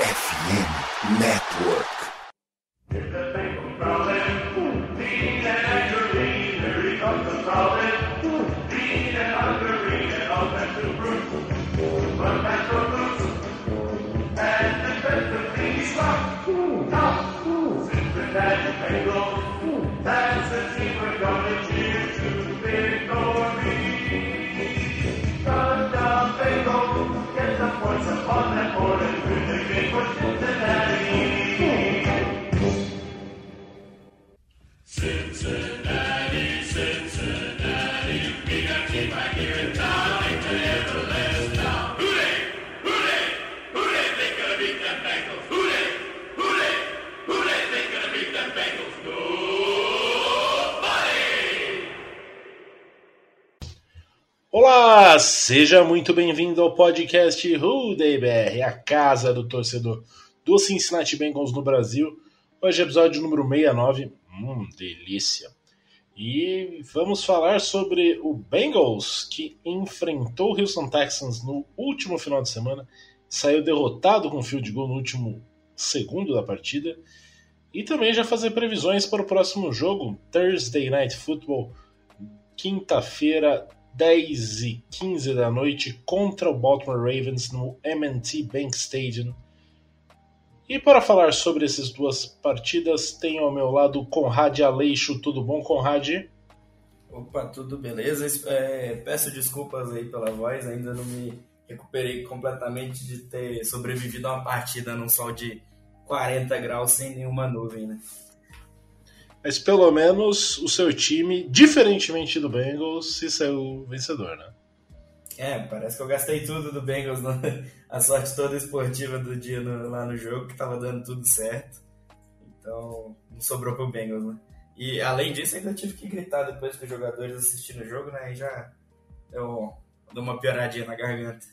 FM Network. Olá, seja muito bem-vindo ao podcast Day BR, a casa do torcedor do Cincinnati Bengals no Brasil. Hoje é episódio número 69. Hum, delícia. E vamos falar sobre o Bengals que enfrentou o Houston Texans no último final de semana, saiu derrotado com field goal no último segundo da partida. E também já fazer previsões para o próximo jogo, Thursday Night Football, quinta-feira, 10 e 15 da noite contra o Baltimore Ravens no M&T Bank Stadium. E para falar sobre essas duas partidas, tenho ao meu lado Conrad Aleixo. Tudo bom, Conrad? Opa, tudo beleza? É, peço desculpas aí pela voz, ainda não me recuperei completamente de ter sobrevivido a uma partida num sol de 40 graus sem nenhuma nuvem, né? Mas pelo menos o seu time, diferentemente do Bengals, se saiu vencedor, né? É, parece que eu gastei tudo do Bengals, no, a sorte toda esportiva do dia no, lá no jogo, que tava dando tudo certo. Então, não sobrou pro Bengals, né? E além disso, ainda tive que gritar depois com os jogadores assistindo o jogo, né? E já eu dou uma pioradinha na garganta.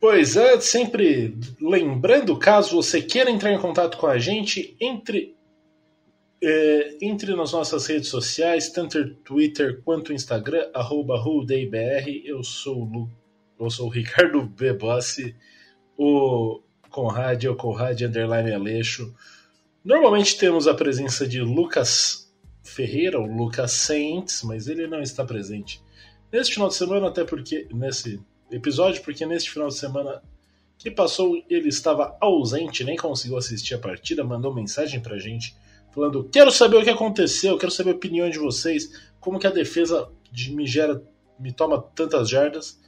Pois é, sempre lembrando, caso você queira entrar em contato com a gente, entre, é, entre nas nossas redes sociais, tanto Twitter quanto Instagram, arroba Eu sou o, Lu, eu sou o Ricardo Bebossi, o Conrad, o Conrad Underline Aleixo. Normalmente temos a presença de Lucas Ferreira, o Lucas Saints, mas ele não está presente neste final de semana, até porque nesse episódio, porque neste final de semana que passou ele estava ausente, nem conseguiu assistir a partida, mandou mensagem pra gente falando: "Quero saber o que aconteceu, quero saber a opinião de vocês, como que a defesa de me gera me toma tantas jardas".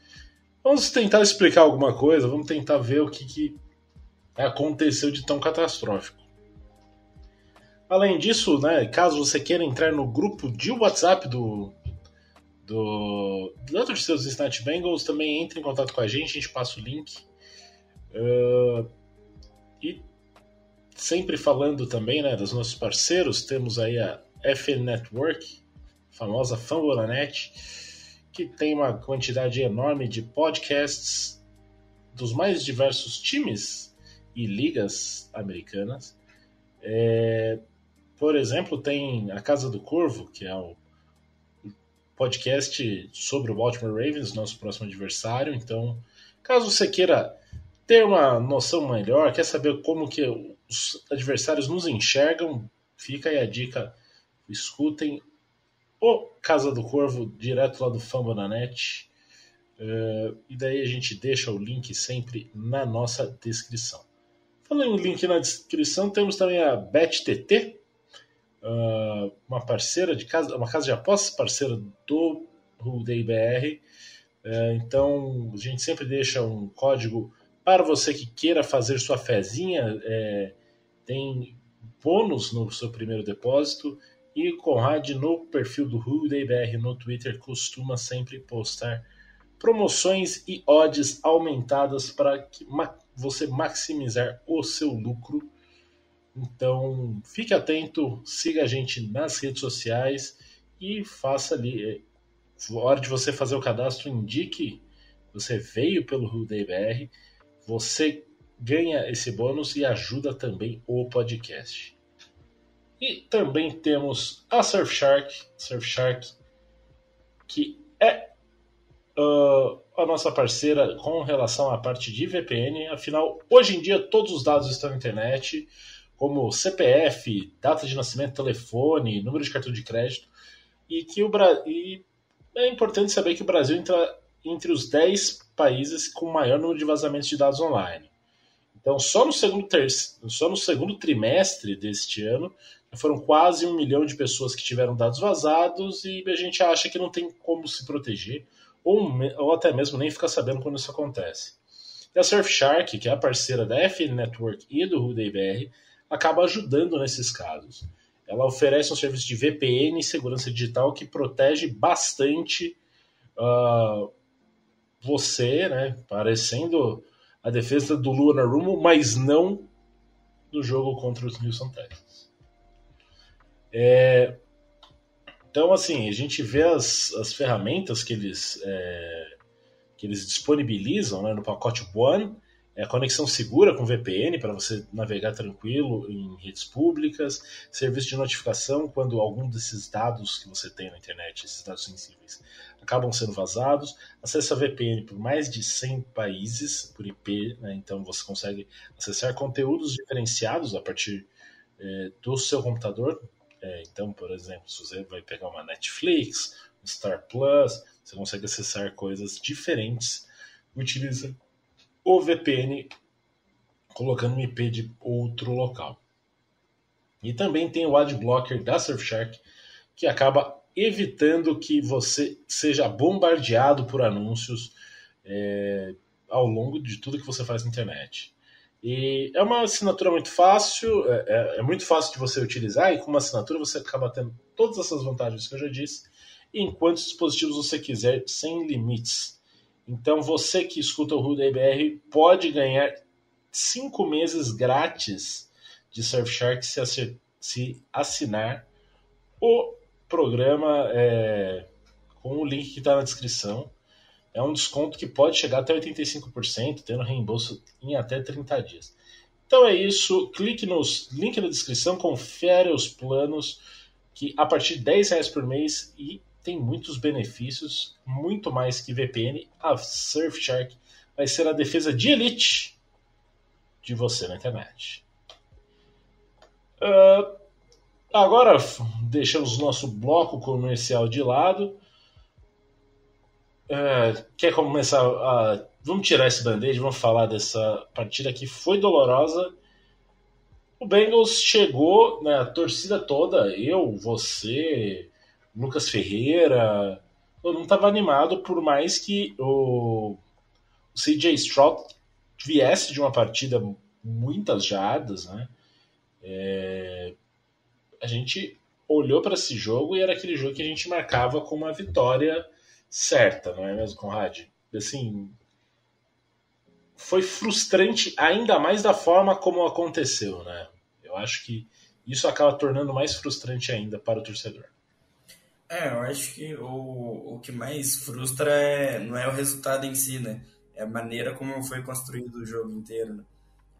Vamos tentar explicar alguma coisa, vamos tentar ver o que, que aconteceu de tão catastrófico. Além disso, né, caso você queira entrar no grupo de WhatsApp do, do, outro de seus Cincinnati Bengals, também entre em contato com a gente, a gente passa o link. Uh, e sempre falando também né, dos nossos parceiros, temos aí a FN Network, famosa Fambonanet, que tem uma quantidade enorme de podcasts dos mais diversos times e ligas americanas. É, por exemplo, tem a Casa do Corvo, que é o podcast sobre o Baltimore Ravens, nosso próximo adversário. Então, caso você queira ter uma noção melhor, quer saber como que os adversários nos enxergam, fica aí a dica. Escutem o Casa do Corvo direto lá do Fambonanet. Uh, e daí a gente deixa o link sempre na nossa descrição. Falando em link na descrição, temos também a BetTT, uh, uma parceira de casa, uma casa de apostas parceira do Day BR. Uh, então a gente sempre deixa um código para você que queira fazer sua fezinha. É, tem bônus no seu primeiro depósito. E o Conrad, no perfil do Day BR no Twitter, costuma sempre postar promoções e odds aumentadas para você maximizar o seu lucro então, fique atento, siga a gente nas redes sociais e faça ali. É, hora de você fazer o cadastro, indique você veio pelo RudeBR, você ganha esse bônus e ajuda também o podcast. E também temos a Surfshark, Surfshark, que é uh, a nossa parceira com relação à parte de VPN. Afinal, hoje em dia todos os dados estão na internet, como CPF, data de nascimento, telefone, número de cartão de crédito, e que o Bra... e é importante saber que o Brasil entra entre os 10 países com maior número de vazamentos de dados online. Então, só no segundo, só no segundo trimestre deste ano, foram quase um milhão de pessoas que tiveram dados vazados e a gente acha que não tem como se proteger, ou, ou até mesmo nem ficar sabendo quando isso acontece. E a Surfshark, que é a parceira da FN Network e do RudeIBR, acaba ajudando nesses casos. Ela oferece um serviço de VPN e segurança digital que protege bastante uh, você, né, parecendo a defesa do Luna Rumo, mas não no jogo contra os Houston Texans. É, então, assim, a gente vê as, as ferramentas que eles, é, que eles disponibilizam né, no pacote One, é conexão segura com VPN para você navegar tranquilo em redes públicas, serviço de notificação quando algum desses dados que você tem na internet, esses dados sensíveis, acabam sendo vazados, acesso a VPN por mais de 100 países por IP, né? então você consegue acessar conteúdos diferenciados a partir é, do seu computador. É, então, por exemplo, se você vai pegar uma Netflix, Star Plus, você consegue acessar coisas diferentes utilizando o VPN colocando um IP de outro local. E também tem o Adblocker da Surfshark, que acaba evitando que você seja bombardeado por anúncios é, ao longo de tudo que você faz na internet. E é uma assinatura muito fácil, é, é, é, muito fácil de você utilizar, e com uma assinatura você acaba tendo todas essas vantagens que eu já disse, em quantos dispositivos você quiser, sem limites. Então você que escuta o Ruda IBR pode ganhar cinco meses grátis de Surfshark se, se assinar o programa é, com o link que está na descrição. É um desconto que pode chegar até 85%, tendo reembolso em até 30 dias. Então é isso. Clique no link na descrição, confere os planos que a partir de 10 reais por mês e tem muitos benefícios, muito mais que VPN. A Surfshark vai ser a defesa de elite de você na internet. Uh, Agora, deixamos nosso bloco comercial de lado. É, quer começar a. Vamos tirar esse band-aid, vamos falar dessa partida que foi dolorosa. O Bengals chegou, né, a torcida toda, eu, você, Lucas Ferreira, todo mundo estava animado, por mais que o, o CJ Stroud viesse de uma partida muitas jardas, né? É, a gente olhou para esse jogo e era aquele jogo que a gente marcava como uma vitória certa, não é mesmo, Conrad? Assim, foi frustrante ainda mais da forma como aconteceu, né? Eu acho que isso acaba tornando mais frustrante ainda para o torcedor. É, eu acho que o, o que mais frustra é, não é o resultado em si, né? É a maneira como foi construído o jogo inteiro. Né?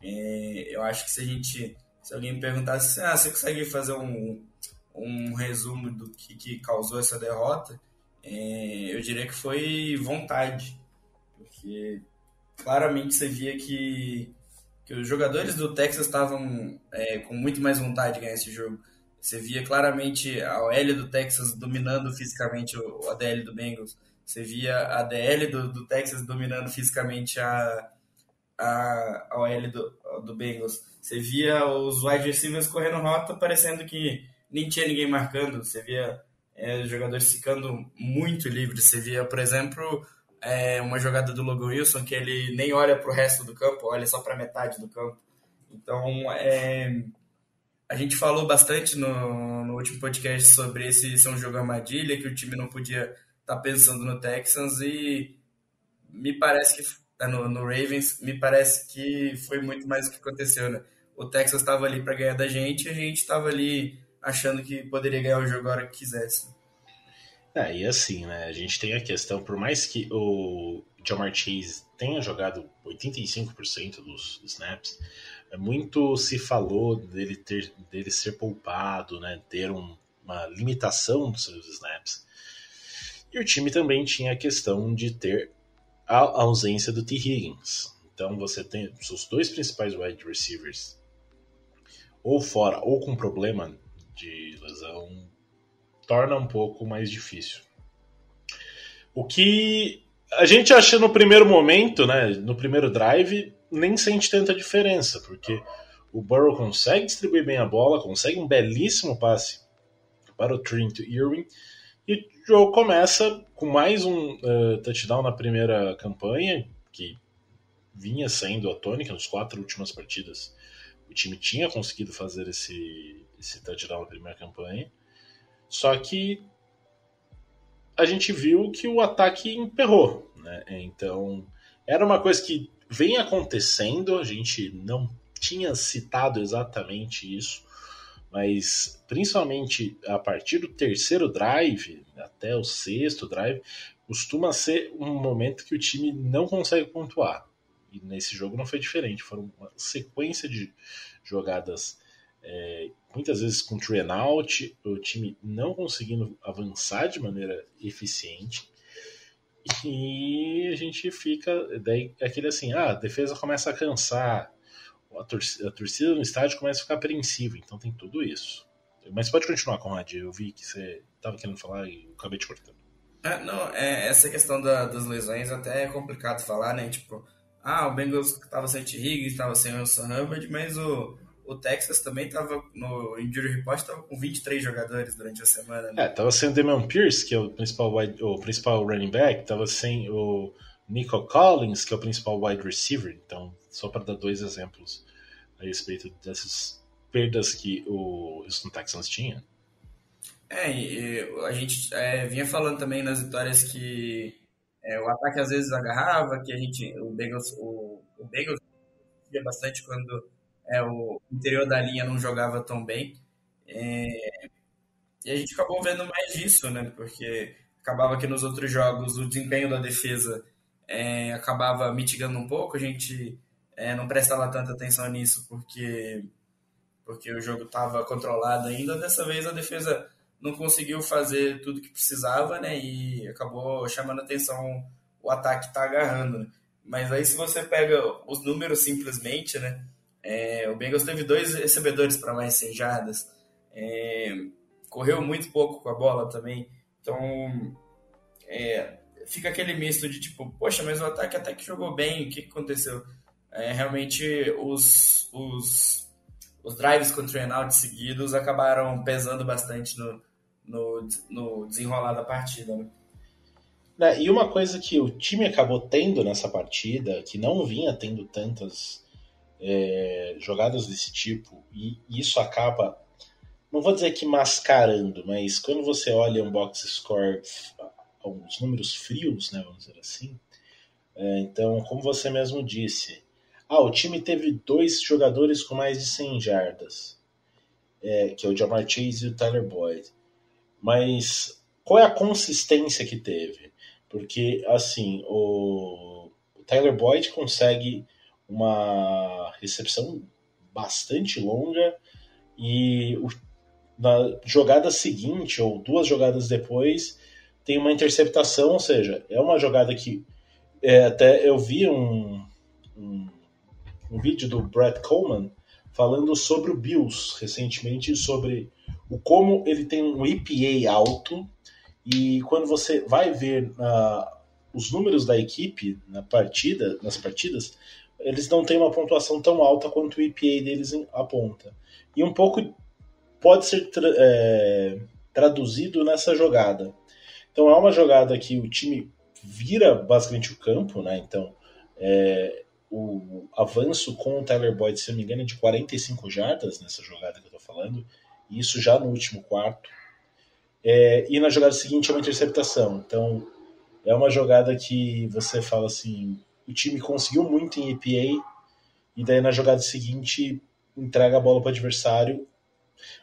É, eu acho que se a gente se alguém me perguntasse, ah, você consegue fazer um, um resumo do que, que causou essa derrota, é, eu diria que foi vontade. Porque claramente você via que, que os jogadores do Texas estavam é, com muito mais vontade de ganhar esse jogo. Você via claramente a OL do Texas dominando fisicamente o, ADL do Bengals. Você via a DL do, do Texas dominando fisicamente a, a, a OL do, do Bengals. Você via os wide receivers correndo rota, parecendo que nem tinha ninguém marcando. Você via é, jogadores ficando muito livres. Você via, por exemplo, é, uma jogada do Logan Wilson que ele nem olha para o resto do campo, olha só para metade do campo. Então, é, a gente falou bastante no, no último podcast sobre esse ser um jogo armadilha, que o time não podia estar tá pensando no Texans e me parece que tá no, no Ravens, me parece que foi muito mais o que aconteceu, né? o Texas estava ali para ganhar da gente a gente estava ali achando que poderia ganhar o jogo a hora que quisesse. É, e assim, né? A gente tem a questão, por mais que o Jamar Chase tenha jogado 85% dos snaps, é muito se falou dele ter dele ser poupado, né? Ter um, uma limitação dos seus snaps. E o time também tinha a questão de ter a ausência do T. Higgins. Então você tem os dois principais wide receivers ou fora ou com problema de lesão, torna um pouco mais difícil. O que a gente acha no primeiro momento, né, no primeiro drive, nem sente tanta diferença, porque o Burrow consegue distribuir bem a bola, consegue um belíssimo passe para o Trent Irwin, e o jogo começa com mais um uh, touchdown na primeira campanha, que vinha sendo a tônica nas quatro últimas partidas. O time tinha conseguido fazer esse, esse touchdown na primeira campanha. Só que a gente viu que o ataque emperrou. Né? Então, era uma coisa que vem acontecendo, a gente não tinha citado exatamente isso, mas principalmente a partir do terceiro drive até o sexto drive, costuma ser um momento que o time não consegue pontuar. E nesse jogo não foi diferente. Foram uma sequência de jogadas, é, muitas vezes com and out, o time não conseguindo avançar de maneira eficiente. E a gente fica. Daí aquele assim, ah, a defesa começa a cansar, a torcida, a torcida no estádio começa a ficar apreensiva, então tem tudo isso. Mas pode continuar, Conrad. Eu vi que você estava querendo falar e acabei te cortando. É, não, é, essa questão da, das lesões até é complicado falar, né? Tipo, ah, o Bengals estava sem T. Higgins, estava sem o Wilson Hubbard, mas o, o Texas também estava no injury report estava com 23 jogadores durante a semana. Né? É, estava sem o Damian Pierce, que é o principal wide, o principal running back, estava sem o Nico Collins, que é o principal wide receiver. Então, só para dar dois exemplos a respeito dessas perdas que o Houston Texans tinha. É, e a gente é, vinha falando também nas vitórias que é, o ataque às vezes agarrava, que a gente, o Bengals, o, o Bengals bastante quando é, o interior da linha não jogava tão bem. É, e a gente acabou vendo mais disso, né? Porque acabava que nos outros jogos o desempenho da defesa é, acabava mitigando um pouco, a gente é, não prestava tanta atenção nisso porque, porque o jogo estava controlado ainda. Dessa vez a defesa não conseguiu fazer tudo que precisava, né? E acabou chamando atenção o ataque tá agarrando. Né? Mas aí se você pega os números simplesmente, né? É, o Bengals teve dois recebedores para mais 100 jardas. É, correu muito pouco com a bola também. Então, é, fica aquele misto de tipo, poxa, mas o ataque até que jogou bem, o que, aconteceu? É, realmente, os, os, os drives com train out seguidos acabaram pesando bastante no, no, no desenrolar da partida. Né? É, e uma coisa que o time acabou tendo nessa partida, que não vinha tendo tantas é, jogadas desse tipo, e isso acaba, não vou dizer que mascarando, mas quando você olha um box score, os números frios, né, vamos dizer assim, é, então, como você mesmo disse, ah, o time teve dois jogadores com mais de 100 jardas, é, que é o Jamar Chase e o Tyler Boyd. Mas qual é a consistência que teve? Porque, assim, o Tyler Boyd consegue uma recepção bastante longa e o, na jogada seguinte, ou duas jogadas depois, tem uma interceptação, ou seja, é uma jogada que é, até eu vi um, um, um vídeo do Brett Coleman falando sobre o Bills recentemente, sobre o como ele tem um EPA alto e quando você vai ver uh, os números da equipe na partida, nas partidas, eles não têm uma pontuação tão alta quanto o EPA deles aponta. E um pouco pode ser tra é, traduzido nessa jogada. Então é uma jogada que o time vira basicamente o campo, né? Então é, o avanço com o Tyler Boyd, se não me engano, é de 45 jardas nessa jogada que eu tô falando isso já no último quarto. É, e na jogada seguinte é uma interceptação. Então é uma jogada que você fala assim: o time conseguiu muito em EPA, e daí na jogada seguinte entrega a bola para o adversário.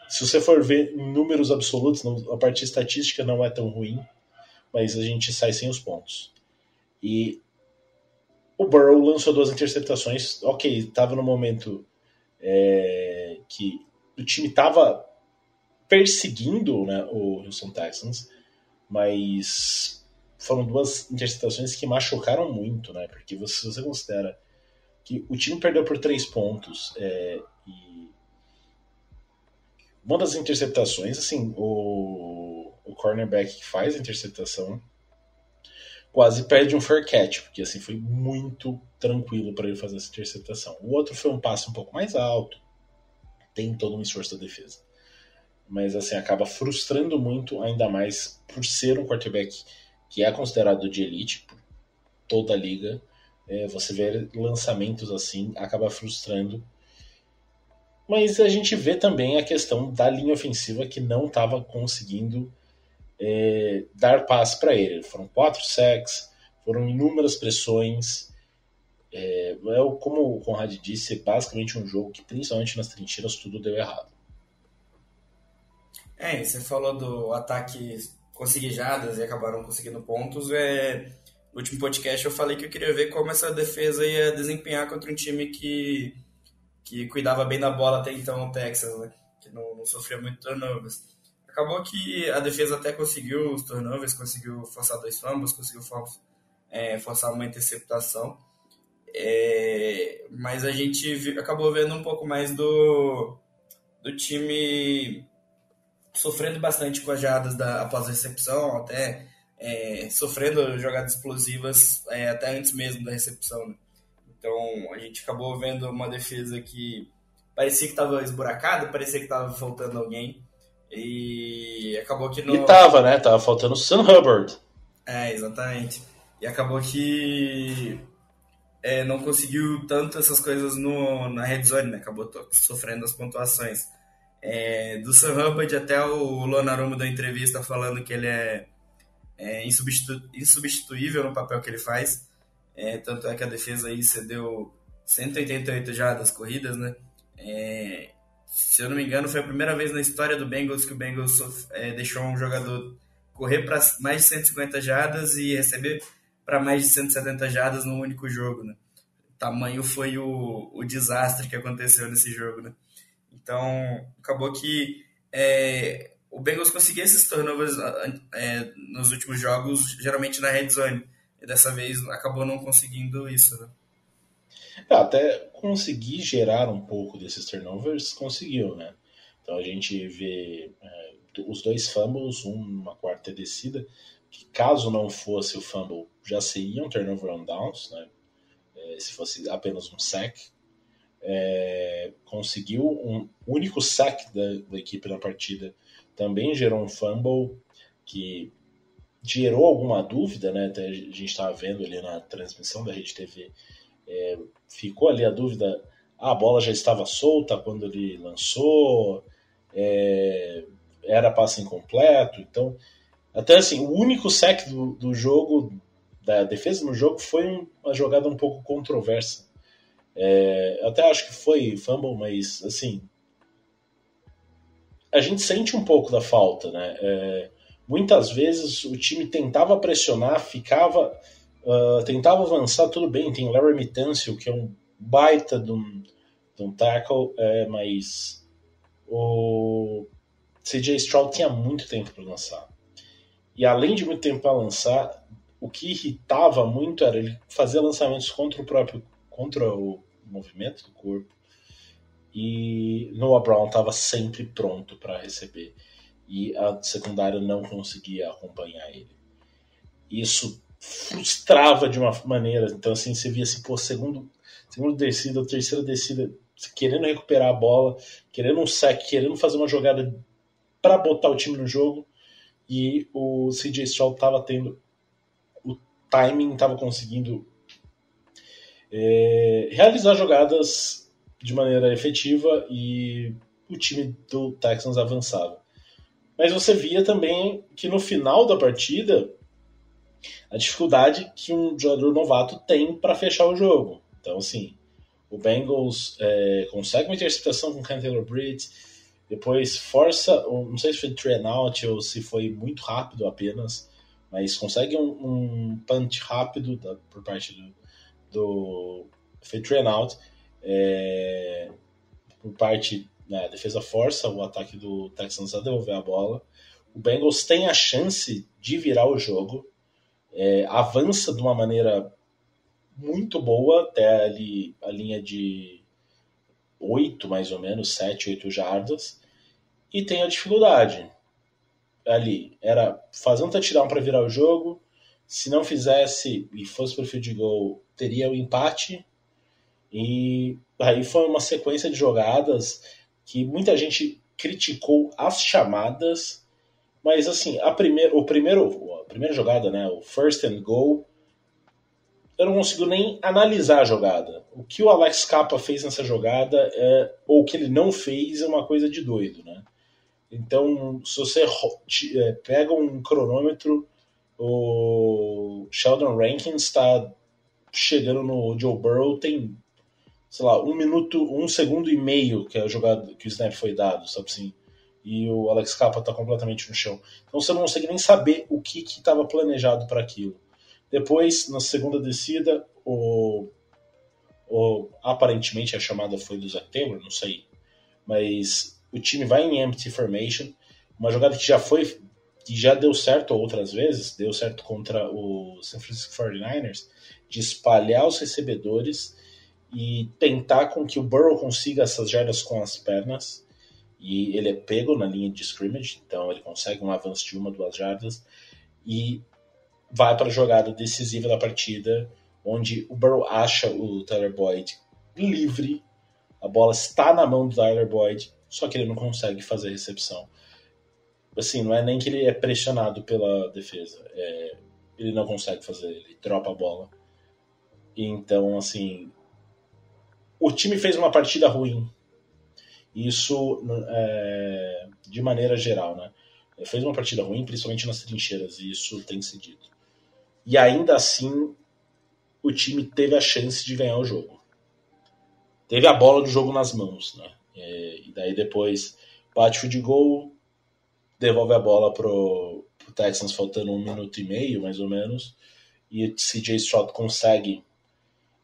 Se você for ver em números absolutos, a parte estatística não é tão ruim, mas a gente sai sem os pontos. E o Burrow lançou duas interceptações. Ok, estava no momento é, que o time estava perseguindo né, o Houston Texans, mas foram duas interceptações que machucaram muito, né? Porque você, se você considera que o time perdeu por três pontos é, e uma das interceptações, assim, o, o cornerback que faz a interceptação quase perde um fair catch, porque assim foi muito tranquilo para ele fazer essa interceptação. O outro foi um passe um pouco mais alto, tem todo um esforço da defesa. Mas assim acaba frustrando muito, ainda mais por ser um quarterback que é considerado de elite por toda a liga. É, você vê lançamentos assim acaba frustrando. Mas a gente vê também a questão da linha ofensiva que não estava conseguindo é, dar passe para ele. Foram quatro sacks, foram inúmeras pressões. É, é, como o Conrad disse, é basicamente um jogo que, principalmente nas trincheiras, tudo deu errado. É, você falou do ataque conseguir jadas e acabaram conseguindo pontos. É, no último podcast eu falei que eu queria ver como essa defesa ia desempenhar contra um time que, que cuidava bem da bola até então, o Texas, né? que não, não sofria muito turnovers. Acabou que a defesa até conseguiu os turnovers, conseguiu forçar dois fumbles, conseguiu for, é, forçar uma interceptação. É, mas a gente acabou vendo um pouco mais do, do time sofrendo bastante com as jadas da, após a recepção, até é, sofrendo jogadas explosivas é, até antes mesmo da recepção. Né? Então a gente acabou vendo uma defesa que parecia que estava esburacada, parecia que estava faltando alguém. E acabou que não. E tava, né? Tava faltando o Sam Hubbard. É, exatamente. E acabou que é, não conseguiu tanto essas coisas no, na red zone, né? Acabou sofrendo as pontuações. É, do Sam Hubbard até o Lonarumo da entrevista falando que ele é, é insubstitu insubstituível no papel que ele faz. É, tanto é que a defesa aí cedeu 188 jardas corridas, né? É, se eu não me engano, foi a primeira vez na história do Bengals que o Bengals é, deixou um jogador correr para mais de 150 jardas e receber para mais de 170 jardas num único jogo, né? Tamanho foi o, o desastre que aconteceu nesse jogo, né? Então, acabou que é, o Bengals conseguia esses turnovers é, nos últimos jogos, geralmente na red zone. E dessa vez acabou não conseguindo isso, né? É, até conseguir gerar um pouco desses turnovers, conseguiu, né? Então a gente vê é, os dois fumbles, uma quarta descida, que caso não fosse o fumble, já seria um turnover on downs, né? É, se fosse apenas um sack. É, conseguiu um único sack da, da, equipe na partida, também gerou um fumble que gerou alguma dúvida, né? Até a gente estava vendo ali na transmissão da Rede TV é, ficou ali a dúvida: ah, a bola já estava solta quando ele lançou, é, era passe incompleto. Então, até assim, o único sec do, do jogo, da defesa no jogo, foi uma jogada um pouco controversa. É, eu até acho que foi fumble, mas assim. A gente sente um pouco da falta, né? É, muitas vezes o time tentava pressionar, ficava Uh, tentava avançar, tudo bem, tem Larry Mitancio, que é um baita de um, de um tackle, é, mas o CJ Stroud tinha muito tempo para lançar. E além de muito tempo para lançar, o que irritava muito era ele fazer lançamentos contra o próprio contra o movimento do corpo. E Noah Brown estava sempre pronto para receber. E a secundária não conseguia acompanhar ele. Isso frustrava de uma maneira. Então, assim, você via assim, pô, segundo, segundo descida, terceira descida, querendo recuperar a bola, querendo um sec, querendo fazer uma jogada para botar o time no jogo. E o CJ Stroud estava tendo o timing, estava conseguindo é, realizar jogadas de maneira efetiva e o time do Texans avançava. Mas você via também que no final da partida a dificuldade que um jogador novato tem para fechar o jogo. Então, assim, o Bengals é, consegue uma interceptação com o Taylor Britt, depois força, não sei se foi three out ou se foi muito rápido apenas, mas consegue um, um punch rápido da, por parte do, do three out, é, por parte da né, defesa força o ataque do Texans a devolver a bola. O Bengals tem a chance de virar o jogo, é, avança de uma maneira muito boa até ali a linha de 8, mais ou menos, 7, 8 jardas, e tem a dificuldade. Ali, era fazer um touchdown para virar o jogo, se não fizesse e fosse para o field goal, teria o empate, e aí foi uma sequência de jogadas que muita gente criticou as chamadas, mas assim, a primeira, o primeiro, a primeira jogada, né, o first and goal, eu não consigo nem analisar a jogada. O que o Alex Capa fez nessa jogada, é, ou o que ele não fez, é uma coisa de doido, né? Então, se você é, pega um cronômetro, o Sheldon Rankins está chegando no Joe Burrow, tem, sei lá, um minuto, um segundo e meio que a jogada, que o snap foi dado, sabe assim? E o Alex Capa está completamente no chão. Então você não consegue nem saber o que estava planejado para aquilo. Depois, na segunda descida, o, o, aparentemente a chamada foi do Zach Taylor, não sei. Mas o time vai em empty formation, uma jogada que já foi que já deu certo outras vezes, deu certo contra o San Francisco 49ers, de espalhar os recebedores e tentar com que o Burrow consiga essas jardas com as pernas. E ele é pego na linha de scrimmage, então ele consegue um avanço de uma, duas jardas. E vai para a jogada decisiva da partida, onde o Burrow acha o Tyler Boyd livre, a bola está na mão do Tyler Boyd, só que ele não consegue fazer a recepção. Assim, não é nem que ele é pressionado pela defesa, é, ele não consegue fazer, ele dropa a bola. Então, assim, o time fez uma partida ruim. Isso é, de maneira geral, né? Fez uma partida ruim, principalmente nas trincheiras, e isso tem sido dito. E ainda assim, o time teve a chance de ganhar o jogo. Teve a bola do jogo nas mãos, né? E daí depois bate o de gol, devolve a bola pro, pro Texans faltando um minuto e meio, mais ou menos, e CJ Stroud consegue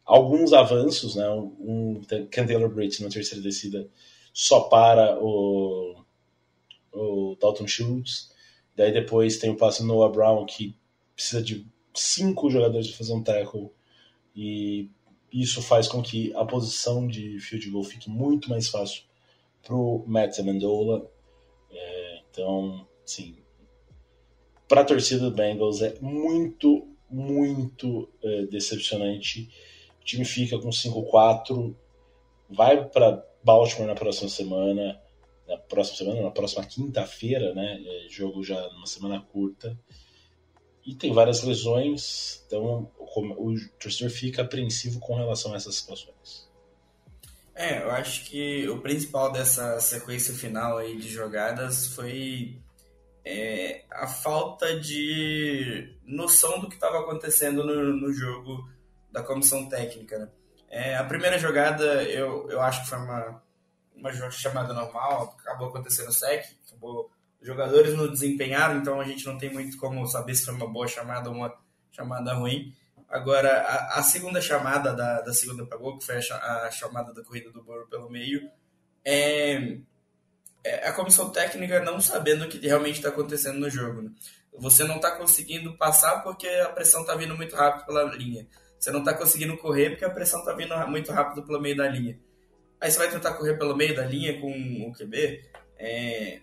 alguns avanços, né? Um, um Britt na terceira descida só para o, o Dalton Schultz. Daí depois tem o passe Noah Brown que precisa de cinco jogadores para fazer um tackle e isso faz com que a posição de field goal fique muito mais fácil para o Matt Amendola. É, então, sim, para a torcida do Bengals é muito, muito é, decepcionante. Time fica com 5-4, vai para Baltimore na próxima semana, na próxima semana, na próxima quinta-feira, né? É, jogo já numa semana curta. E tem várias lesões, então o torcedor fica apreensivo com relação a essas situações. É, eu acho que o principal dessa sequência final aí de jogadas foi é, a falta de noção do que estava acontecendo no, no, jogo da comissão técnica. Né? É, a primeira jogada eu, eu acho que foi uma, uma chamada normal, acabou acontecendo sec, acabou os jogadores não desempenharam, então a gente não tem muito como saber se foi uma boa chamada ou uma chamada ruim. Agora, a, a segunda chamada da, da segunda pagou, que foi a, a, chamada da corrida do Boro pelo meio, é, é, a comissão técnica não sabendo o que realmente está acontecendo no jogo. Né? Você não está conseguindo passar porque a pressão está vindo muito rápido pela linha. Você não está conseguindo correr porque a pressão está vindo muito rápido pelo meio da linha. Aí você vai tentar correr pelo meio da linha com o QB. É,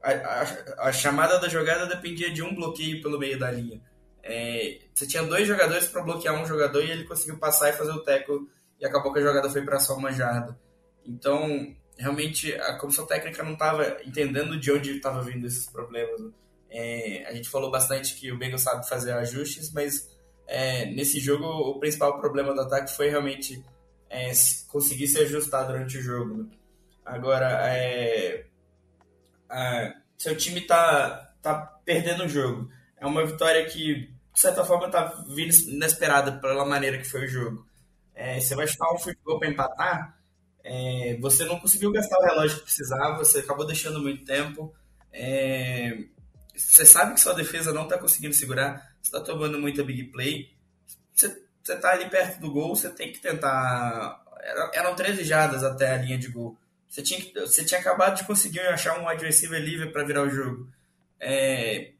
a, a, a, chamada da jogada dependia de um bloqueio pelo meio da linha. É, você tinha dois jogadores para bloquear um jogador e ele conseguiu passar e fazer o teco e acabou que a jogada foi para só uma jarda. Então, realmente, a comissão técnica não estava entendendo de onde estava vindo esses problemas. Né? É, a gente falou bastante que o Bengals sabe fazer ajustes, mas é, nesse jogo o principal problema do ataque foi realmente é, conseguir se ajustar durante o jogo. Agora, é, ah, seu time tá, tá perdendo o jogo. É uma vitória que, de certa forma, tá vindo inesperada pela maneira que foi o jogo. É, você vai chutar um futebol para empatar, é, você não conseguiu gastar o relógio que precisava, você acabou deixando muito tempo. É, você sabe que sua defesa não está conseguindo segurar, você está tomando muita big play. Você, está ali perto do gol, você tem que tentar. Eram 13 jardas até a linha de gol. Você tinha, você tinha acabado de conseguir achar um wide receiver livre para virar o jogo. É,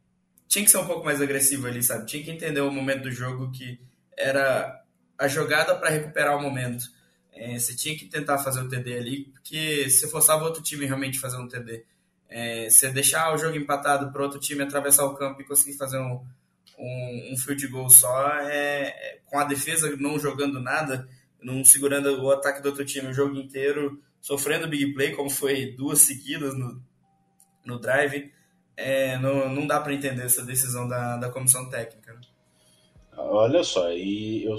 tinha que ser um pouco mais agressivo ali, sabe? Tinha que entender o momento do jogo que era a jogada para recuperar o momento. É, você tinha que tentar fazer o TD ali, porque você forçava outro time realmente fazer um TD. É, você deixar o jogo empatado para outro time atravessar o campo e conseguir fazer um, um, um field goal só, é, é, com a defesa não jogando nada, não segurando o ataque do outro time o jogo inteiro, sofrendo big play, como foi duas seguidas no, no drive, é, não, não dá para entender essa decisão da, da comissão técnica. Né? Olha só, aí eu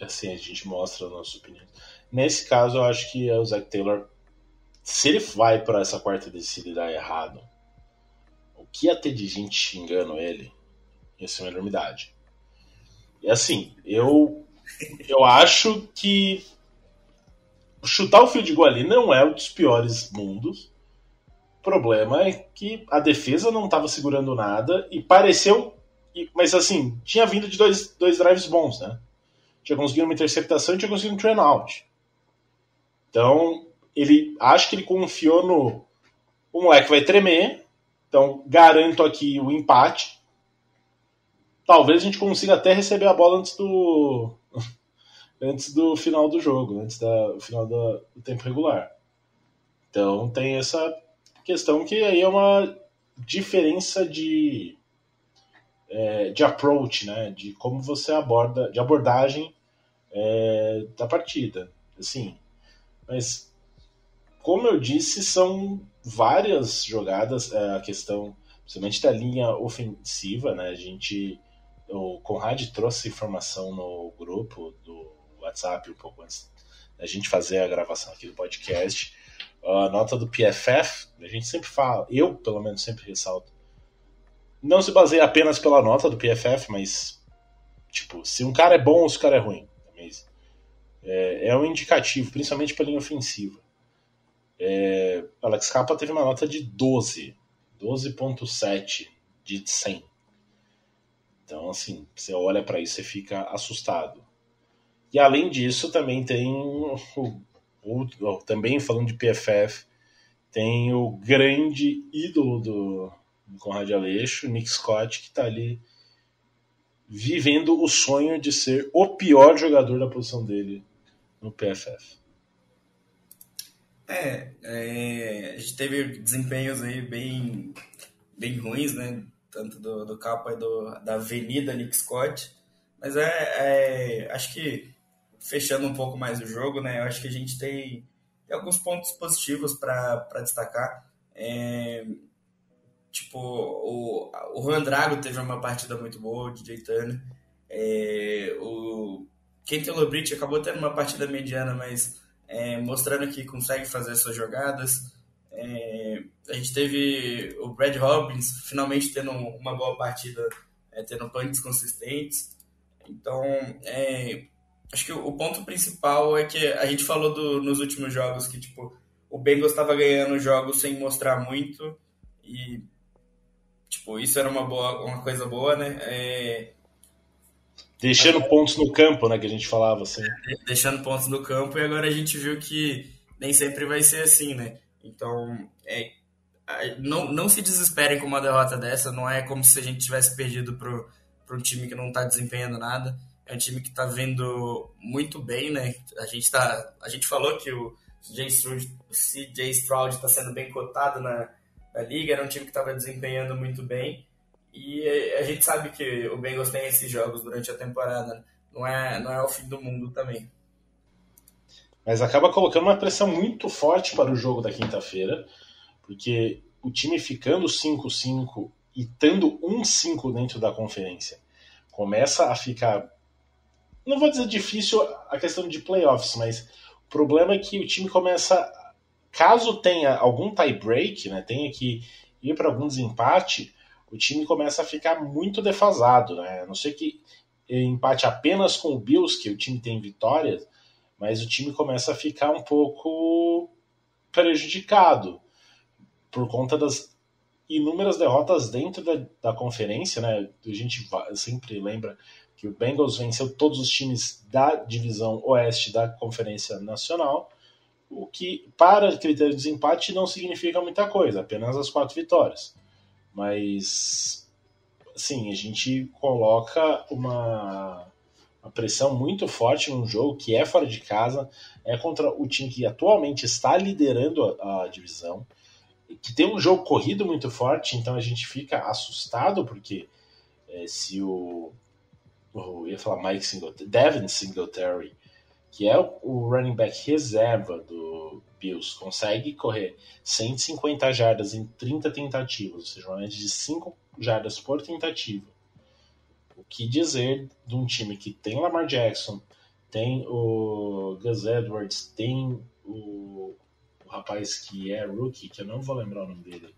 assim a gente mostra a nossa opinião. Nesse caso, eu acho que o Zach Taylor, se ele vai para essa quarta descida e dar errado, o que ia ter de gente xingando ele ia ser uma enormidade. E assim, eu eu acho que chutar o field goal ali não é um dos piores mundos. O problema é que a defesa não estava segurando nada e pareceu. Mas assim, tinha vindo de dois, dois drives bons, né? Tinha conseguido uma interceptação e tinha conseguido um train out. Então, ele acho que ele confiou no. O moleque vai tremer, então garanto aqui o empate. Talvez a gente consiga até receber a bola antes do antes do final do jogo, antes do final do, tempo regular. Então tem essa questão que aí é uma diferença de é, de approach, né, de como você aborda, de abordagem é, da partida, assim. Mas como eu disse, são várias jogadas é, a questão, principalmente da linha ofensiva, né? A gente o Conrad trouxe informação no grupo do WhatsApp um pouco antes da gente fazer a gravação aqui do podcast. A nota do PFF, a gente sempre fala, eu pelo menos sempre ressalto, não se baseia apenas pela nota do PFF, mas tipo, se um cara é bom ou se o cara é ruim. É, é um indicativo, principalmente pela linha ofensiva. É, Alex Capa teve uma nota de 12, 12.7 de 100. Então, assim, você olha para isso e fica assustado. E além disso, também tem o, também falando de PFF, tem o grande ídolo do, do Conrad Aleixo, Nick Scott, que está ali vivendo o sonho de ser o pior jogador da posição dele no PFF. É, é, a gente teve desempenhos aí bem, bem ruins, né? Tanto do, do capa e do, da Avenida Nick Scott. Mas é, é, acho que fechando um pouco mais o jogo, né? Eu acho que a gente tem, tem alguns pontos positivos para destacar. É, tipo, o, o Juan Drago teve uma partida muito boa, o DJ Turner. É, o Kenton Lobrit acabou tendo uma partida mediana, mas é, mostrando que consegue fazer suas jogadas. É, a gente teve o Brad Robbins finalmente tendo uma boa partida, é, tendo punts consistentes. Então, é, acho que o ponto principal é que a gente falou do, nos últimos jogos que tipo o Bengals estava ganhando jogos sem mostrar muito e tipo isso era uma boa uma coisa boa né? É, deixando agora, pontos no campo né que a gente falava assim. Deixando pontos no campo e agora a gente viu que nem sempre vai ser assim né então é não, não se desesperem com uma derrota dessa não é como se a gente tivesse perdido para um time que não está desempenhando nada é um time que está vindo muito bem, né? A gente, tá, a gente falou que o CJ Stroud, Stroud está sendo bem cotado na, na liga, era um time que estava desempenhando muito bem. E a gente sabe que o Bengals tem esses jogos durante a temporada. Não é, não é o fim do mundo também. Mas acaba colocando uma pressão muito forte para o jogo da quinta-feira, porque o time ficando 5-5 e tendo 1-5 dentro da conferência começa a ficar não vou dizer difícil a questão de playoffs, mas o problema é que o time começa, caso tenha algum tie break, né, tenha que ir para algum desempate, o time começa a ficar muito defasado, né? A não sei que empate apenas com o Bills, que o time tem vitórias, mas o time começa a ficar um pouco prejudicado por conta das inúmeras derrotas dentro da, da conferência, né? A gente sempre lembra que o Bengals venceu todos os times da divisão oeste da Conferência Nacional, o que, para critério de desempate, não significa muita coisa, apenas as quatro vitórias. Mas sim, a gente coloca uma, uma pressão muito forte num jogo que é fora de casa, é contra o time que atualmente está liderando a, a divisão, que tem um jogo corrido muito forte, então a gente fica assustado porque é, se o, o ia falar Mike Singletary, Devin Singletary, que é o running back reserva do Bills, consegue correr 150 jardas em 30 tentativas, ou seja, uma média de 5 jardas por tentativa. Que dizer de um time que tem Lamar Jackson, tem o Gus Edwards, tem o, o rapaz que é rookie, que eu não vou lembrar o nome dele.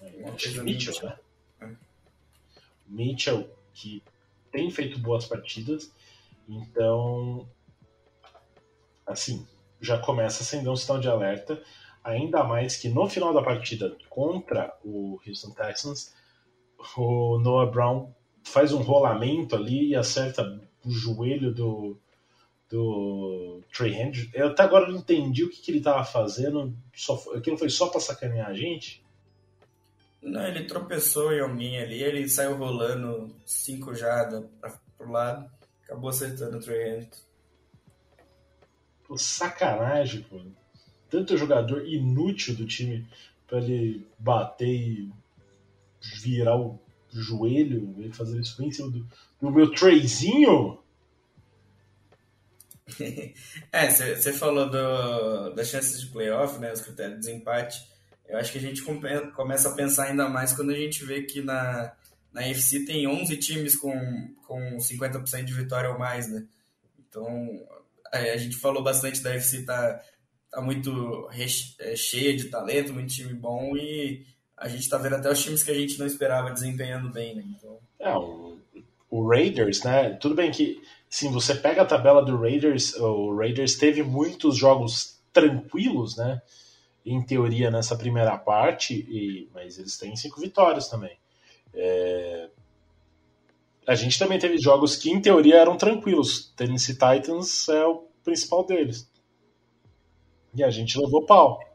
É, Mitchell, né? É. Mitchell, que tem feito boas partidas, então, assim, já começa a acender um sinal de alerta, ainda mais que no final da partida contra o Houston Texans, o Noah Brown faz um rolamento ali e acerta o joelho do, do Trey Hendrickson. Eu até agora não entendi o que, que ele estava fazendo. Só, aquilo foi só para sacanear a gente? Não, ele tropeçou em alguém ali, ele saiu rolando cinco jardas pro lado, acabou acertando o Trey Hendrickson. Pô, sacanagem, pô. Tanto jogador inútil do time para ele bater e virar o joelho, ele fazer isso em cima do, do meu Treyzinho. é, você falou do, das chances de playoff, né, os critérios de desempate. Eu acho que a gente começa a pensar ainda mais quando a gente vê que na, na UFC tem 11 times com, com 50% de vitória ou mais, né? Então, é, a gente falou bastante da UFC tá, tá muito reche, é, cheia de talento, muito time bom e a gente tá vendo até os times que a gente não esperava desempenhando bem, né? Então... É, o, o Raiders, né? Tudo bem que, sim, você pega a tabela do Raiders, o Raiders teve muitos jogos tranquilos, né? Em teoria, nessa primeira parte, e, mas eles têm cinco vitórias também. É... A gente também teve jogos que, em teoria, eram tranquilos. Tennessee Titans é o principal deles. E a gente levou pau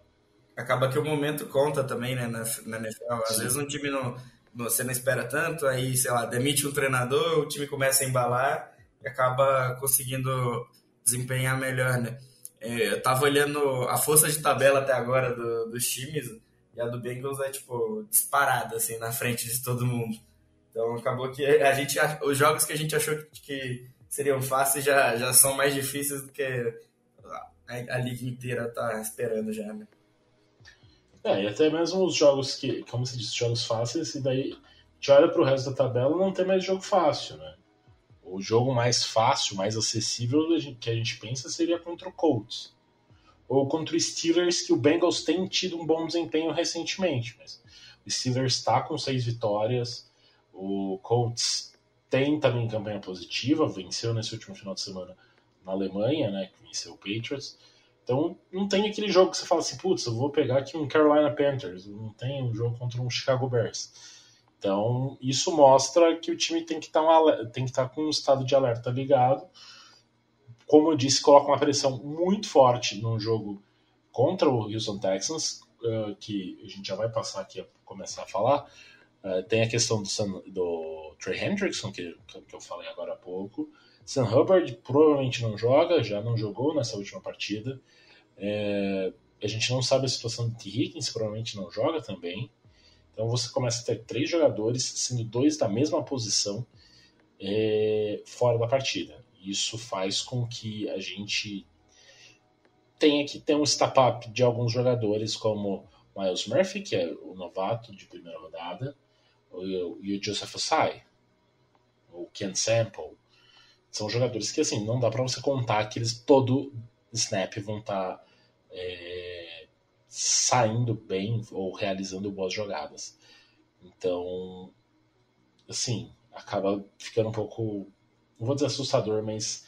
acaba que o momento conta também, né, na, na NFL. Às Sim. vezes um time não, você não espera tanto, aí, sei lá, demite um treinador, o time começa a embalar e acaba conseguindo desempenhar melhor, né? É, eu tava olhando a força de tabela até agora do, dos times e a do Bengals é, tipo, disparada, assim, na frente de todo mundo. Então acabou que a gente, os jogos que a gente achou que seriam fáceis já, já são mais difíceis do que a, a liga inteira tá esperando já, né? É, e até mesmo os jogos que, como se diz, jogos fáceis, e daí gente olha pro resto da tabela não tem mais jogo fácil, né? O jogo mais fácil, mais acessível que a gente pensa seria contra o Colts. Ou contra o Steelers, que o Bengals tem tido um bom desempenho recentemente. Mas o Steelers está com seis vitórias, o Colts tem também campanha positiva, venceu nesse último final de semana na Alemanha, né? Que venceu o Patriots. Então não tem aquele jogo que você fala assim, putz, eu vou pegar aqui um Carolina Panthers, não tem um jogo contra um Chicago Bears. Então isso mostra que o time tem que tá um, estar tá com um estado de alerta ligado. Como eu disse, coloca uma pressão muito forte no jogo contra o Houston Texans, uh, que a gente já vai passar aqui a começar a falar. Uh, tem a questão do, San, do Trey Hendrickson, que, que eu falei agora há pouco. Sam Hubbard provavelmente não joga, já não jogou nessa última partida. É, a gente não sabe a situação de T. Higgins, provavelmente não joga também. Então você começa a ter três jogadores, sendo dois da mesma posição, é, fora da partida. Isso faz com que a gente tenha que ter um step-up de alguns jogadores, como Miles Murphy, que é o novato de primeira rodada, e o Joseph Osai, o Ken Sample, são jogadores que, assim, não dá para você contar que eles todo snap vão estar tá, é, saindo bem ou realizando boas jogadas. Então, assim, acaba ficando um pouco, não vou dizer assustador, mas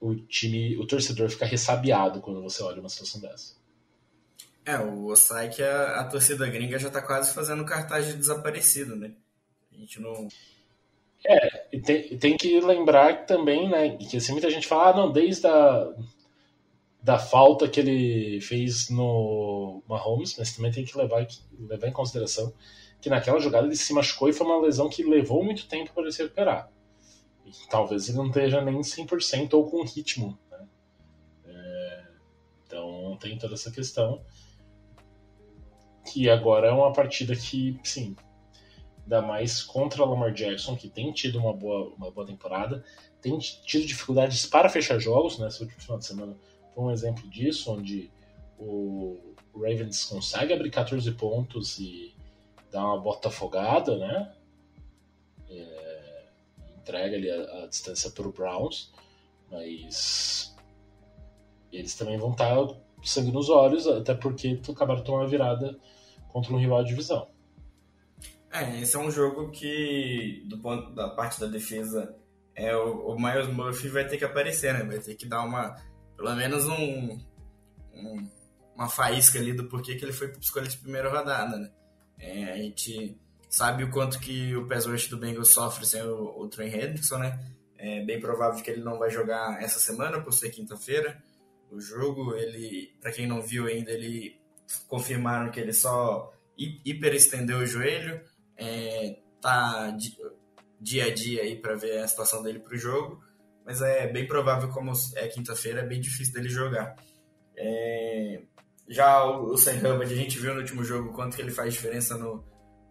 o time, o torcedor fica ressabiado quando você olha uma situação dessa. É, o Osai que a, a torcida gringa já tá quase fazendo cartaz de desaparecido, né? A gente não é, e tem, tem que lembrar também, né, que assim, muita gente fala, ah, não, desde a da falta que ele fez no Mahomes, mas também tem que levar, levar em consideração que naquela jogada ele se machucou e foi uma lesão que levou muito tempo para ele se recuperar. E talvez ele não esteja nem 100% ou com ritmo. Né? É, então tem toda essa questão. Que agora é uma partida que, sim, ainda mais contra o Lamar Jackson, que tem tido uma boa, uma boa temporada, tem tido dificuldades para fechar jogos. Nessa última final de semana foi um exemplo disso, onde o Ravens consegue abrir 14 pontos e dar uma bota afogada, né? É, entrega ali a, a distância para o Browns, mas eles também vão estar sangue nos olhos, até porque acabaram de tomar uma virada contra um rival de divisão. É, esse é um jogo que, do ponto da parte da defesa, é o, o Miles Murphy vai ter que aparecer, né? Vai ter que dar uma, pelo menos um, um uma faísca ali do porquê que ele foi escolha de primeira rodada, né? É, a gente sabe o quanto que o pass rush do Bengals sofre sem o, o Trey Hendrickson, né? É bem provável que ele não vai jogar essa semana, por ser quinta-feira. O jogo, ele, para quem não viu ainda, ele confirmaram que ele só hiperestendeu o joelho, é, tá dia a dia aí para ver a situação dele para o jogo, mas é bem provável como é quinta-feira, é bem difícil dele jogar. É, já o, o Sam Hubbard, a gente viu no último jogo quanto que ele faz diferença no,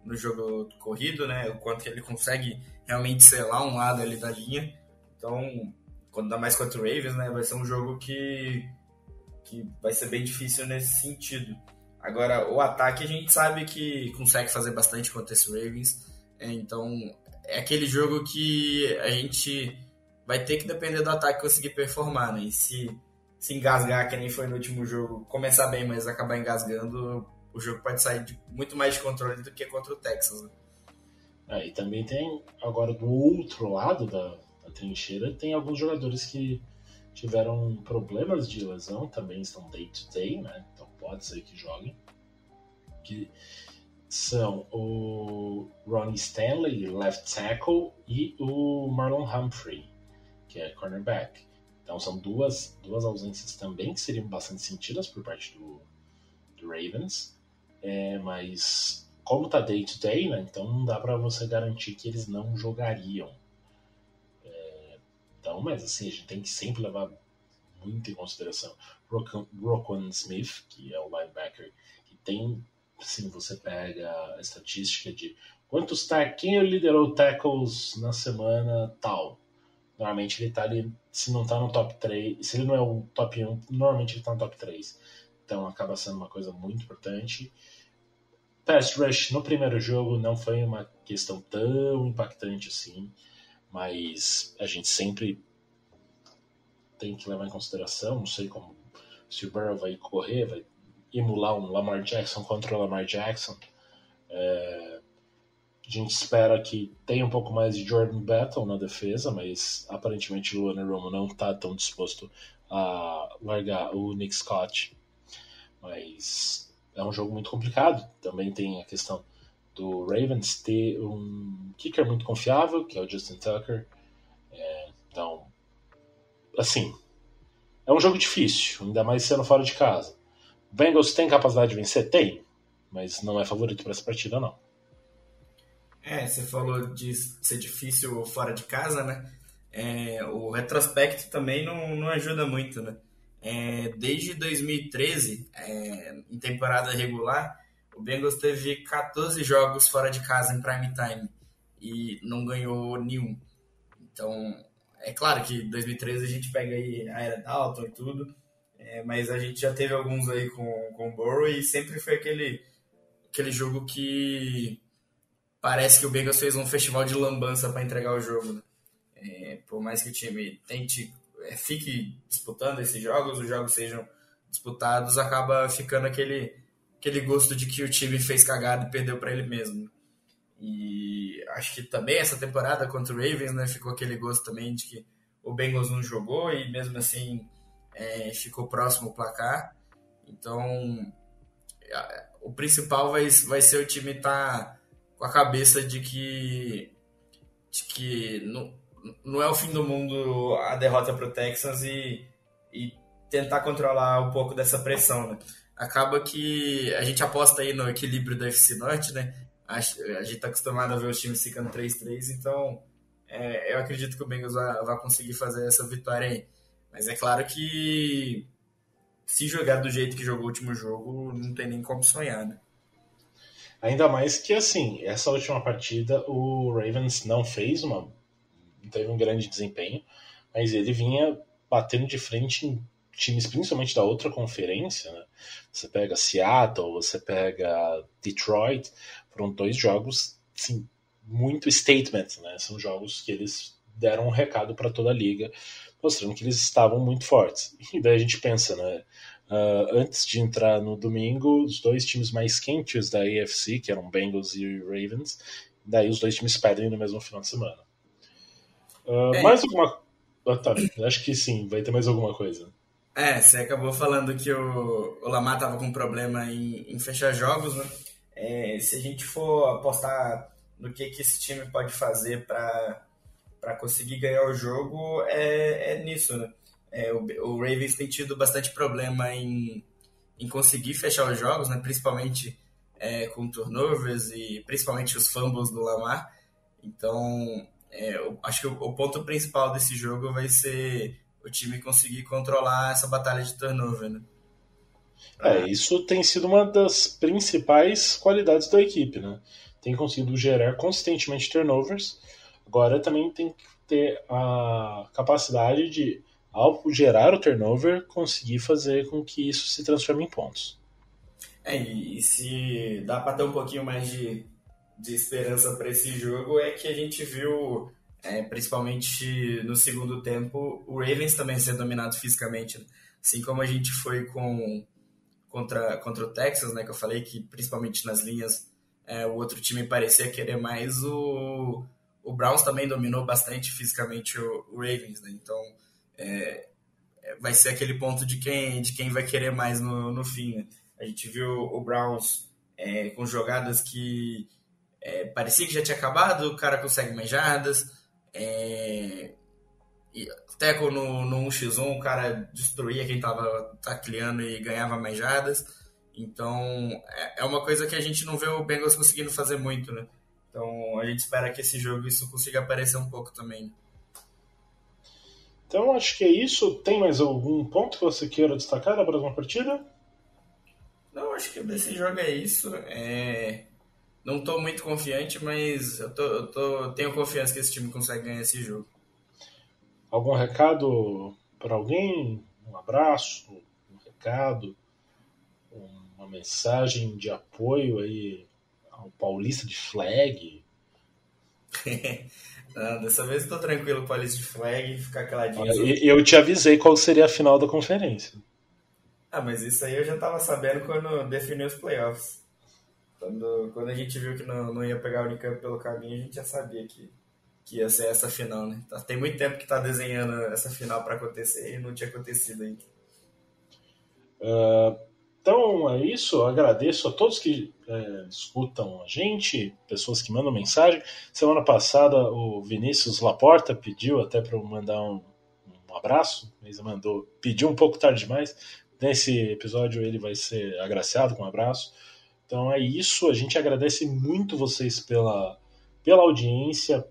no jogo corrido, né? O quanto que ele consegue realmente selar um lado ali da linha. Então, quando dá mais contra o Ravens, né? Vai ser um jogo que, que vai ser bem difícil nesse sentido. Agora, o ataque a gente sabe que consegue fazer bastante contra esse Ravens. É, então, é aquele jogo que a gente vai ter que depender do ataque conseguir performar, né? E se se engasgar, que nem foi no último jogo, começar bem, mas acabar engasgando, o jogo pode sair de muito mais de controle do que contra o Texas. Né? É, e também tem, agora do outro lado da, da, trincheira, tem alguns jogadores que tiveram problemas de lesão, também estão day to day, né? Pode ser que joguem. Que são o Ronnie Stanley, left tackle, e o Marlon Humphrey, que é cornerback. Então são duas, duas ausências também que seriam bastante sentidas por parte do, do Ravens. É, mas como tá day to day, né, então não dá para você garantir que eles não jogariam. É, então, mas assim, a gente tem que sempre levar muito em consideração Roquan Smith, que é o linebacker, que tem, assim, você pega a estatística de quantos quem liderou tackles na semana tal. Normalmente ele tá ali, se não tá no top 3, se ele não é o top 1, normalmente ele tá no top 3. Então acaba sendo uma coisa muito importante. Pass rush no primeiro jogo não foi uma questão tão impactante assim, mas a gente sempre tem que levar em consideração, não sei como se o Burrow vai correr, vai emular um Lamar Jackson contra o Lamar Jackson. É, a gente espera que tenha um pouco mais de Jordan Battle na defesa, mas aparentemente o Luana Romo não está tão disposto a largar o Nick Scott. Mas é um jogo muito complicado. Também tem a questão do Ravens ter um kicker muito confiável, que é o Justin Tucker. É, então, assim, é um jogo difícil, ainda mais sendo fora de casa. O Bengals tem capacidade de vencer? Tem, mas não é favorito para essa partida, não. É, você falou de ser difícil fora de casa, né? É, o retrospecto também não, não ajuda muito, né? É, desde 2013, é, em temporada regular, o Bengals teve 14 jogos fora de casa em prime time e não ganhou nenhum. Então, é claro que 2013 a gente pega aí a era Dalton e tudo, é, mas a gente já teve alguns aí com, com o Burrow e sempre foi aquele, aquele jogo que parece que o Bengals fez um festival de lambança para entregar o jogo. Né? É, por mais que o time tente, é, fique disputando esses jogos, os jogos sejam disputados, acaba ficando aquele, aquele gosto de que o time fez cagada e perdeu para ele mesmo. E acho que também essa temporada contra o Ravens né, ficou aquele gosto também de que o Bengals não jogou e mesmo assim é, ficou próximo o placar. Então, o principal vai, vai ser o time estar tá com a cabeça de que, de que não, não é o fim do mundo a derrota para o Texas e, e tentar controlar um pouco dessa pressão, né? Acaba que a gente aposta aí no equilíbrio da FC Norte, né? A, gente está acostumado a ver os times ficando 3-3, então é, eu acredito que o Bengals vai, conseguir fazer essa vitória aí. Mas é claro que se jogar do jeito que jogou o último jogo, não tem nem como sonhar, né? Ainda mais que, assim, essa última partida o Ravens não fez uma. teve um grande desempenho, mas ele vinha batendo de frente em times, principalmente da outra conferência, né? Você pega Seattle, você pega Detroit, foram dois jogos, sim, muito statement, né? São jogos que eles deram um recado para toda a liga, mostrando que eles estavam muito fortes. E daí a gente pensa, né? Uh, antes de entrar no domingo, os dois times mais quentes da AFC, que eram Bengals e Ravens, daí os dois times perdem no mesmo final de semana. Uh. Mais alguma. Ah, tá. Acho que sim, vai ter mais alguma coisa. É, você acabou falando que o, o Lamar tava com problema em, em fechar jogos, né? É, se a gente for apostar no que, que esse time pode fazer para conseguir ganhar o jogo, é, é nisso, né? É, o, o, Ravens tem tido bastante problema em, em conseguir fechar os jogos, né? principalmente é, com turnovers e principalmente os fumbles do Lamar. Então, é, eu, acho que o, o, ponto principal desse jogo vai ser o time conseguir controlar essa batalha de turnover. Né? É, isso tem sido uma das principais qualidades da equipe, né? Tem conseguido gerar consistentemente turnovers. Agora também tem que ter a capacidade de ao gerar o turnover, conseguir fazer com que isso se transforme em pontos. É, e se dá para ter um pouquinho mais de, de esperança para esse jogo, é que a gente viu, é, principalmente no segundo tempo, o Ravens também ser dominado fisicamente. Assim como a gente foi com contra, contra o Texas, né, que eu falei que principalmente nas linhas é, o outro time parecia querer mais, o, o Browns também dominou bastante fisicamente o, o Ravens, né? Então é, é, vai ser aquele ponto de quem, de quem vai querer mais no, no fim. Né? A gente viu o Browns é, com jogadas que é, parecia que já tinha acabado, o cara consegue mais jardas. É, teco no, no 1x1, o cara destruía quem estava tacleando e ganhava mais jardas. Então, é, é uma coisa que a gente não vê o Bengals conseguindo fazer muito, né? Então, a gente espera que esse jogo isso consiga aparecer um pouco também. Então acho que é isso. Tem mais algum ponto que você queira destacar da próxima partida? Não, acho que desse jogo é isso. É... Não estou muito confiante, mas eu, tô, eu tô, tenho confiança que esse time consegue ganhar esse jogo. Algum recado para alguém? Um abraço, um recado, uma mensagem de apoio aí ao Paulista de Flag? Não, dessa vez eu tô tranquilo com a list flag ficar caladinho. Eu te avisei qual seria a final da conferência. Ah, mas isso aí eu já tava sabendo quando definiu os playoffs. Quando, quando a gente viu que não, não ia pegar o Unicamp pelo caminho, a gente já sabia que, que ia ser essa final, né? Tá, tem muito tempo que tá desenhando essa final para acontecer e não tinha acontecido ainda. Uh, então é isso, agradeço a todos que é, escutam a gente, pessoas que mandam mensagem. Semana passada o Vinícius Laporta pediu até para eu mandar um, um abraço, mas mandou, pediu um pouco tarde demais. Nesse episódio ele vai ser agraciado com um abraço. Então é isso, a gente agradece muito vocês pela, pela audiência,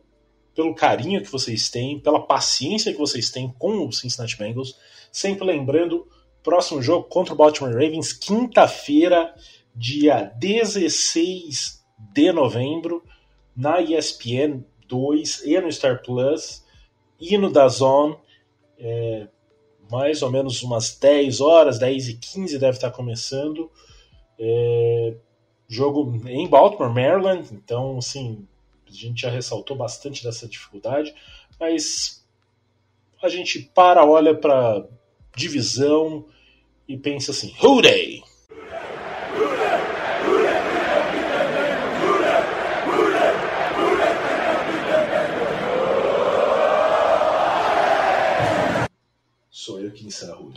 pelo carinho que vocês têm, pela paciência que vocês têm com o Cincinnati Bengals. Sempre lembrando Próximo jogo contra o Baltimore Ravens, quinta-feira, dia 16 de novembro, na ESPN 2 e no Star Plus e no Dazon. É, mais ou menos umas 10 horas, 10 e 15 deve estar começando. É, jogo em Baltimore, Maryland, então, assim, a gente já ressaltou bastante dessa dificuldade, mas a gente para, olha para divisão, e pensa assim: Hooday! Sou eu que encerro.